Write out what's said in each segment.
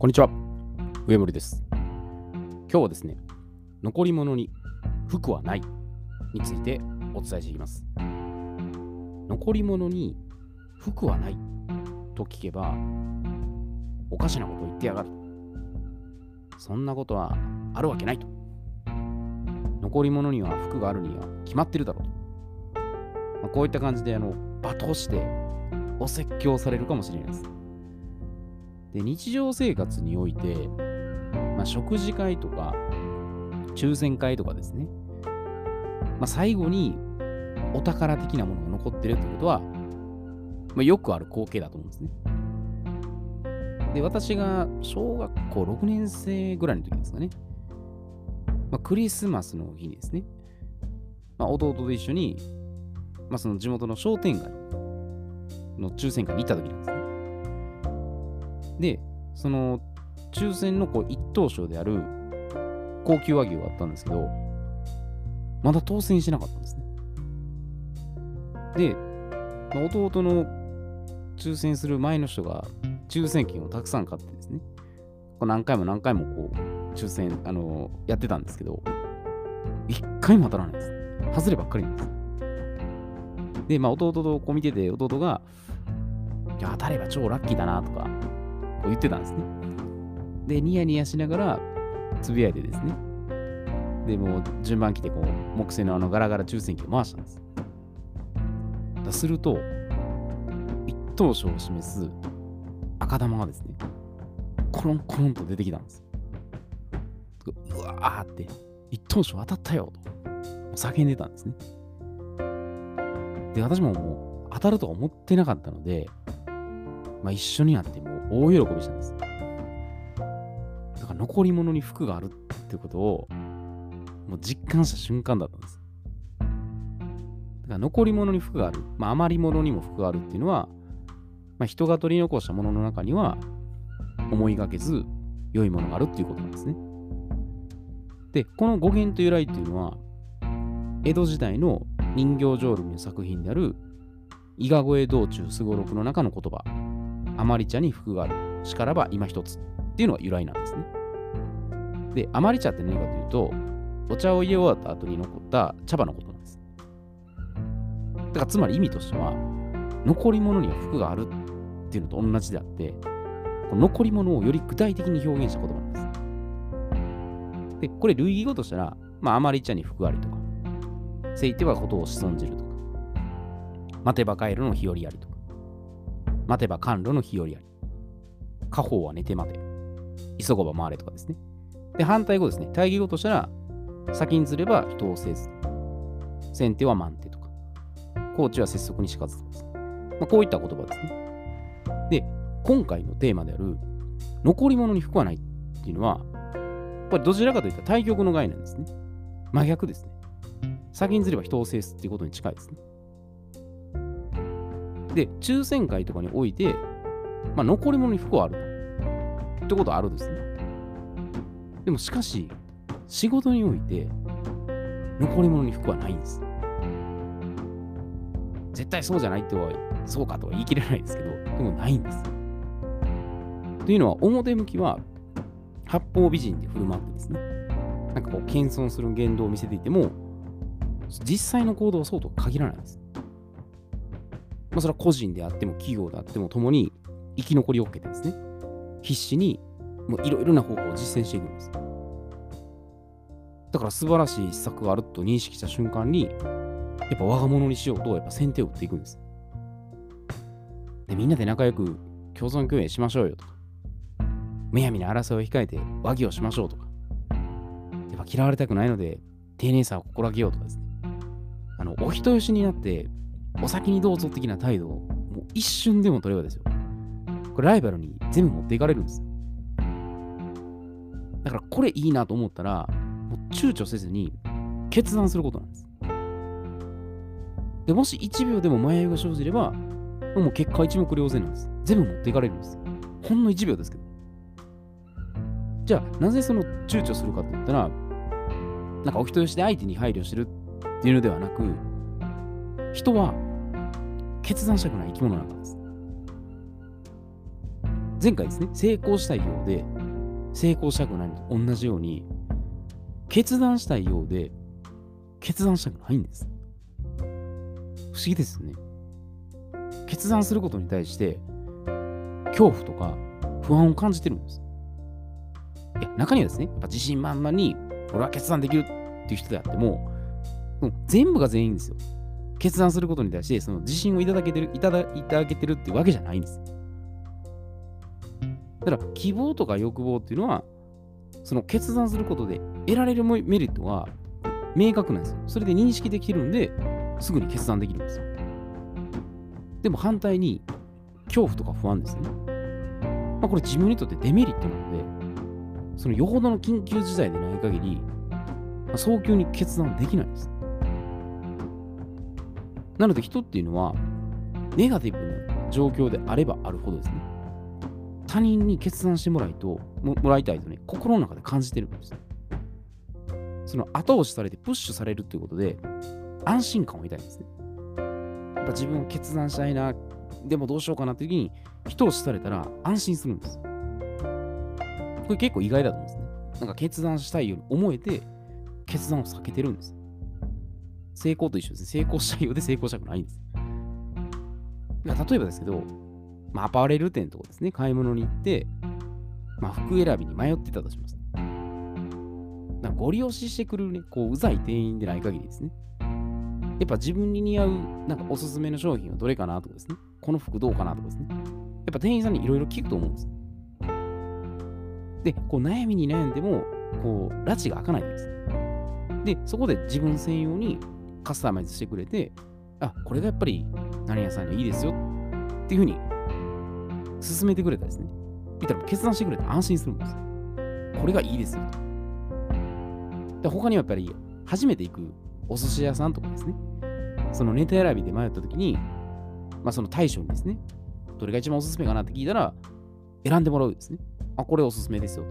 こんにちは。上森です。今日はですね、残り物に服はないについてお伝えしていきます。残り物に服はないと聞けば、おかしなことを言ってやがる。そんなことはあるわけないと。残り物には服があるには決まってるだろうと。まあ、こういった感じであの罵倒してお説教されるかもしれないです。で日常生活において、まあ、食事会とか抽選会とかですね、まあ、最後にお宝的なものが残ってるということは、まあ、よくある光景だと思うんですね。で、私が小学校6年生ぐらいの時ですかね、まあ、クリスマスの日にですね、まあ、弟と一緒に、まあ、その地元の商店街の抽選会に行った時なんですね。で、その抽選のこう一等賞である高級和牛があったんですけど、まだ当選しなかったんですね。で、まあ弟の抽選する前の人が抽選券をたくさん買ってですね、こう何回も何回もこう抽選、あのやってたんですけど、一回も当たらないです。外ればっかりなんです。で、まあ弟とこう見てて、弟が、いや、当たれば超ラッキーだなとか、こう言ってたんですね。で、ニヤニヤしながら、つぶやいてですね。で、もう順番来て、こう、木製のあのガラガラ抽選機を回したんです。だすると、一等賞を示す赤玉がですね、コロンコロンと出てきたんです。うわーって、一等賞当たったよと叫んでたんですね。で、私ももう当たるとは思ってなかったので、まあ、一緒になってもう大喜びしたんです。だから残り物に服があるってことをもう実感した瞬間だったんです。だから残り物に服がある、まあ、余り物にも服があるっていうのは、まあ、人が取り残したものの中には思いがけず良いものがあるっていうことなんですね。で、この語源と由来っていうのは、江戸時代の人形浄瑠璃の作品である伊賀越え道中すごろくの中の言葉、余り茶に服がある。しからば今一つっていうのが由来なんですね。で、余り茶って何かというと、お茶を入れ終わった後に残った茶葉のことなんです。だからつまり意味としては、残り物には服があるっていうのと同じであって、残り物をより具体的に表現した言葉なんです。で、これ類義語としたら、まあ、余り茶に服ありとか、せいてはことをし損じるとか、待てば帰るの日和ありとか、待てば甘露の日和あり。家宝は寝て待て。急ごば回れとかですね。で、反対語ですね。対義語としたら、先にずれば人をせず。先手は満手とか。高知は拙速にしかずとかです、ね。まあ、こういった言葉ですね。で、今回のテーマである、残り物に服はないっていうのは、これどちらかといったら対極の概念ですね。真逆ですね。先にずれば人を制すっていうことに近いですね。で、抽選会とかにおいて、まあ、残り物に服はあるってことはあるですね。でもしかし、仕事において、残り物に服はないんです。絶対そうじゃないとは、そうかとは言い切れないですけど、でもないんです。というのは、表向きは、八方美人で振る舞ってですね、なんかこう、謙遜する言動を見せていても、実際の行動はそうとは限らないです。まあ、それは個人であっても企業であっても共に生き残りをかけてですね、必死にいろいろな方法を実践していくんです。だから素晴らしい施策があると認識した瞬間に、やっぱ我が物にしようと、やっぱ先手を打っていくんです。で、みんなで仲良く共存共栄しましょうよとか、むやみな争いを控えて和議をしましょうとか、やっぱ嫌われたくないので、丁寧さを心がけようとかですね。あの、お人よしになって、お先にどうぞ的な態度をもう一瞬でも取ればですよ。これライバルに全部持っていかれるんです。だからこれいいなと思ったら、もう躊躇せずに決断することなんです。でもし1秒でも迷いが生じれば、もう結果一目瞭然なんです。全部持っていかれるんです。ほんの1秒ですけど。じゃあ、なぜその躊躇するかって言ったら、なんかお人よしで相手に配慮してるっていうのではなく、人は決断したくない生き物なんです。前回ですね、成功したいようで、成功したくないのと同じように、決断したいようで、決断したくないんです。不思議ですよね。決断することに対して、恐怖とか不安を感じてるんです。いや、中にはですね、やっぱ自信満々に、俺は決断できるっていう人であっても、うん、全部が全員ですよ。決断することに対して、その自信をいただけてる、いただいただけてるってわけじゃないんです。だから、希望とか欲望っていうのは、その決断することで得られるメリットは明確なんですよ。それで認識できるんで、すぐに決断できるんですよ。でも反対に、恐怖とか不安ですね。まあ、これ自分にとってデメリットなので、そのよほどの緊急事態でない限り、まあ、早急に決断できないんです。なので人っていうのは、ネガティブな状況であればあるほどですね、他人に決断してもらいともらいたいとね、心の中で感じてるんです。その後押しされてプッシュされるっていうことで、安心感を得たいんですね。やっぱ自分を決断したいな、でもどうしようかなって時に、人押しされたら安心するんです。これ結構意外だと思うんですね。なんか決断したいように思えて、決断を避けてるんです。成功と一緒ですね。成功したいようで成功したくないんです。例えばですけど、まあ、アパレル店とかですね、買い物に行って、まあ、服選びに迷ってたとします。なんかご利用ししてくるね、こう、うざい店員でない限りですね。やっぱ自分に似合う、なんかおすすめの商品はどれかなとかですね。この服どうかなとかですね。やっぱ店員さんにいろいろ聞くと思うんです。で、こう悩みに悩んでも、こう、拉致が開かないんです。で、そこで自分専用にカスタマイズしてくれて、あ、これがやっぱり何屋さんにはいいですよっていうふうに進めてくれたですね。見たら決断してくれて安心するんです。これがいいですよと。で他にはやっぱり初めて行くお寿司屋さんとかですね、そのネタ選びで迷った時に、まあその対象にですね、どれが一番おすすめかな？って聞いたら、選んでもらうですね。あ、これおすすめですよと。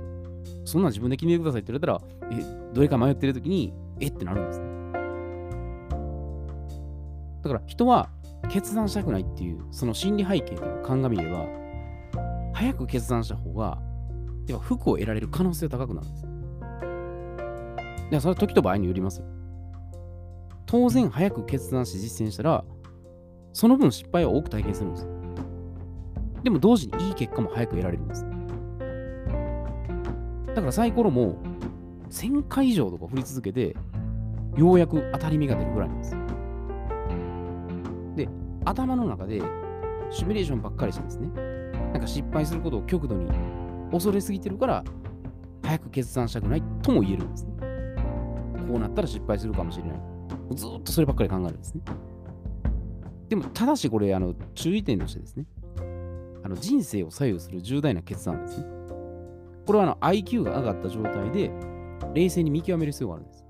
そんなん自分で決めてくださいって言われたら、え、どれか迷ってる時に、え？ってなるんですね。だから人は決断したくないっていう、その心理背景という鑑みれば、早く決断した方が、では服を得られる可能性が高くなるんです。でそれは時と場合によりますよ。当然、早く決断して実践したら、その分失敗は多く体験するんです。でも同時にいい結果も早く得られるんです。だからサイコロも1000回以上とか振り続けて、ようやく当たり目が出るぐらいなんです。頭の中でシミュレーションばっかりしてですね、なんか失敗することを極度に恐れすぎてるから、早く決断したくないとも言えるんですね。こうなったら失敗するかもしれない。ずっとそればっかり考えるんですね。でも、ただしこれ、あの注意点としてですね、あの人生を左右する重大な決断ですね。これはあの IQ が上がった状態で、冷静に見極める必要があるんです。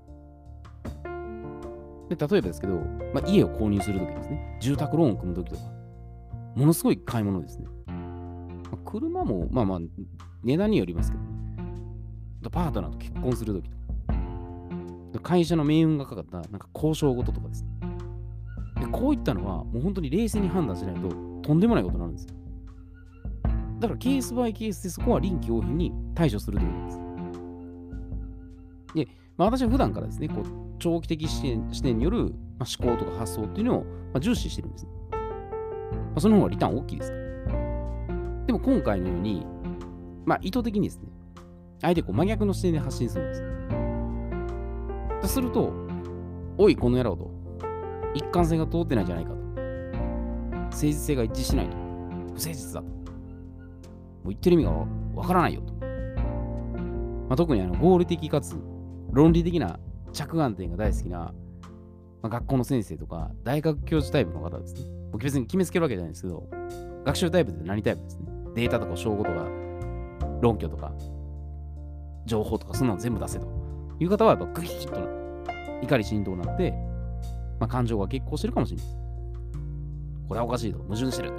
で例えばですけど、まあ、家を購入するときですね、住宅ローンを組むときとか、ものすごい買い物ですね。まあ、車も、まあまあ、値段によりますけど、ねパートナーと結婚するときとか、会社の命運がかかったなんか交渉事とかですね。でこういったのは、もう本当に冷静に判断しないと、とんでもないことになるんですよ。だから、ケースバイケースでそこは臨機応変に対処するということです。で、まあ、私は普段からですね、こう長期的視点視点による、ま、思考とか発想っていうのを、ま、重視してるんです、ね。まあ、その方がリターン大きいです。でも今回のように、まあ、意図的にですね、相手こう真逆の視点で発信するんです。とすると、おい、この野郎と、一貫性が通ってないじゃないかと、誠実性が一致しないと、不誠実だと、もう言ってる意味がわからないよと。まあ、特にあの合理的かつ論理的な着眼点が大好きな、まあ、学校の先生とか大学教授タイプの方ですね。僕別に決めつけるわけじゃないですけど、学習タイプって何タイプですね。データとか証拠とか論拠とか情報とかそんなの全部出せという方はやっぱグキッと怒り心頭になって、まあ、感情が結構してるかもしれない。これはおかしいと、矛盾してる。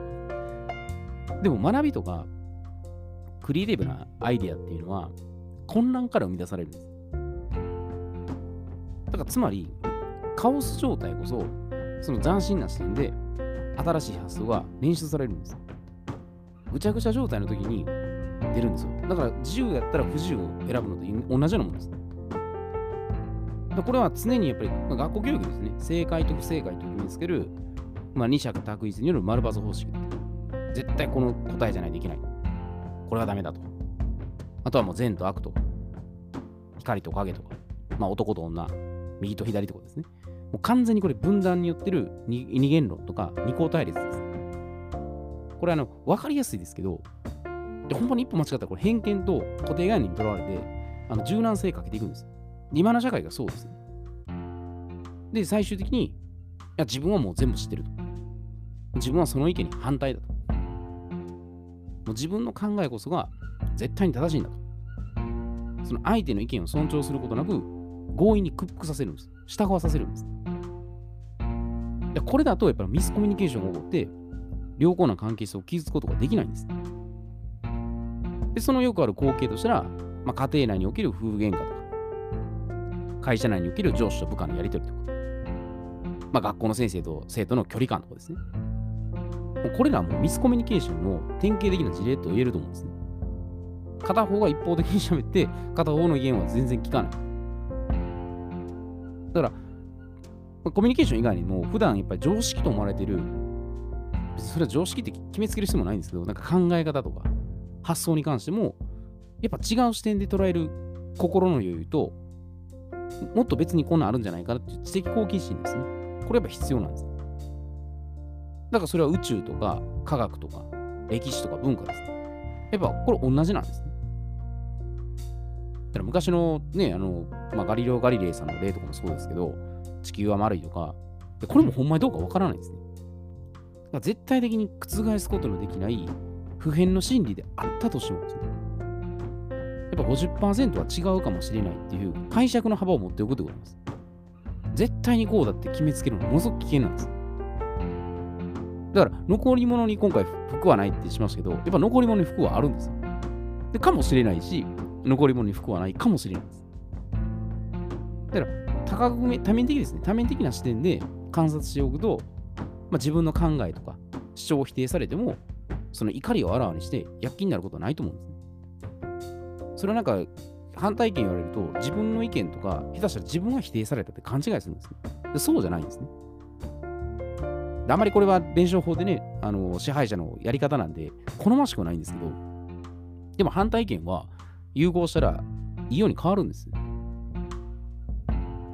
でも学びとかクリエイティブなアイディアっていうのは混乱から生み出されるんです。だからつまり、カオス状態こそ、その斬新な視点で新しい発想が練習されるんです。ぐちゃぐちゃ状態の時に出るんですよ。だから自由やったら不自由を選ぶのと同じようなものです。これは常にやっぱり、まあ、学校教育ですね。正解と不正解と決めつける、まあ、二者択一による丸抜方式。絶対この答えじゃないといけない。これはダメだと。あとはもう善と悪と、光と影とか、まあ男と女、右と左ってことですね。もう完全にこれ分断によってる二元論とか二項対立です。これあの、わかりやすいですけど、でほんまに一歩間違ったらこれ偏見と固定概念にとらわれて、あの柔軟性かけていくんです。今の社会がそうですね。で、最終的に、いや、自分はもう全部知ってると。自分はその意見に反対だと。もう自分の考えこそが絶対に正しいんだと。その相手の意見を尊重することなく、強引に屈服させるんです。従わさせるんです。でこれだと、やっぱりミスコミュニケーションが起こって、良好な関係性を築くことができないんです。で、そのよくある光景としたら、まあ、家庭内における夫婦喧嘩とか、会社内における上司と部下のやり取りとか、まあ、学校の先生と生徒の距離感とかですね。もうこれらはもうミスコミュニケーションの典型的な事例と言えると思うんですね。片方が一方的に喋って、片方の意見は全然聞かない。だから、コミュニケーション以外にも、普段やっぱり常識と思われてる、それは常識って決めつける必要もないんですけど、なんか考え方とか発想に関しても、やっぱ違う視点で捉える心の余裕と、もっと別にこんなんあるんじゃないかなっていう知的好奇心ですね。これやっぱ必要なんです。だからそれは宇宙とか科学とか歴史とか文化です、ね。やっぱこれ同じなんですね。だから昔のね、あの、まあ、ガリレオ・ガリレイさんの例とかもそうですけど、地球は丸いとか、これもほんまにどうかわからないですね。絶対的に覆すことのできない普遍の真理であったとしてもです、やっぱ50%は違うかもしれないっていう解釈の幅を持っておくということです。絶対にこうだって決めつけるのはものすごく危険なんです。だから残り物に今回服はないってしましたけど、やっぱ残り物に服はあるんですよ。でかもしれないし、残り物に服はないかもしれないです。だから、多角目、多面的ですね。多面的な視点で観察しておくと、まあ、自分の考えとか主張を否定されても、その怒りをあらわにして躍起になることはないと思うんですね。それはなんか、反対意見言われると、自分の意見とか、下手したら自分が否定されたって勘違いするんですね。でそうじゃないんですね。あまりこれは伝承法でね、あの支配者のやり方なんで、好ましくはないんですけど、でも反対意見は融合したらいいように変わるんです。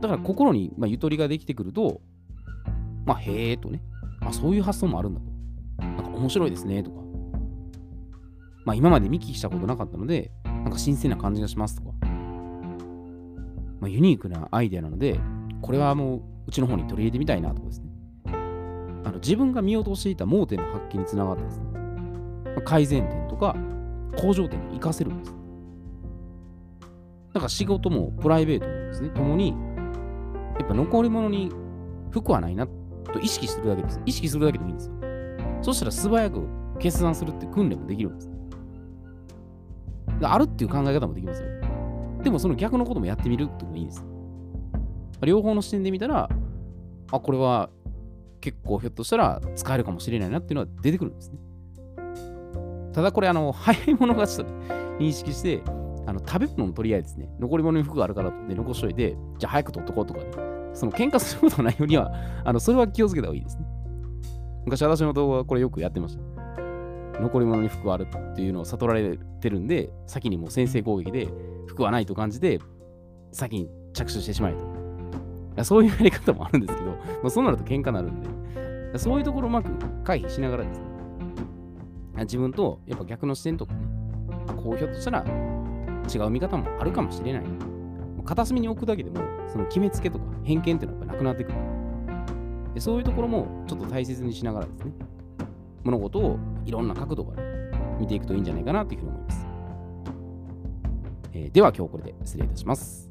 だから心に、まあ、ゆとりができてくると、まあ、へえとね、あ、そういう発想もあるんだと。なんか面白いですねとか。まあ、今まで見聞きしたことなかったので、なんか新鮮な感じがしますとか。まあ、ユニークなアイデアなので、これはもううちの方に取り入れてみたいなとかですね。あの自分が見落としていた盲点の発揮につながってですね、まあ、改善点とか向上点に活かせるんです。だから仕事もプライベートもですね、共に、やっぱ残り物に服はないなと意識するだけです。意識するだけでもいいんですよ。そしたら素早く決断するって訓練もできるんです。あるっていう考え方もできますよ。でもその逆のこともやってみるってもいいです。両方の視点で見たら、あ、これは結構ひょっとしたら使えるかもしれないなっていうのは出てくるんですね。ただこれ、あの、早い者勝ちと認識して、あの食べ物もとりあえずですね、残り物に服があるからって残しといて、じゃあ早く取っとこうとかね、その喧嘩することないようには、あのそれは気をつけた方がいいですね。昔私の動画はこれよくやってました。残り物に服はあるっていうのを悟られてるんで、先にもう先制攻撃で服はないと感じて、先に着手してしまえと。そういうやり方もあるんですけど、まあ、そうなると喧嘩になるんで、そういうところをうまく回避しながらですね、自分とやっぱ逆の視点とかね、こうひょっとしたら違う見方もあるかもしれない。片隅に置くだけでも、その決めつけとか偏見っていうのはやっぱなくなってくる。でそういうところもちょっと大切にしながらですね、物事をいろんな角度から、見ていくといいんじゃないかなというふうに思います。えー、では今日これで失礼いたします。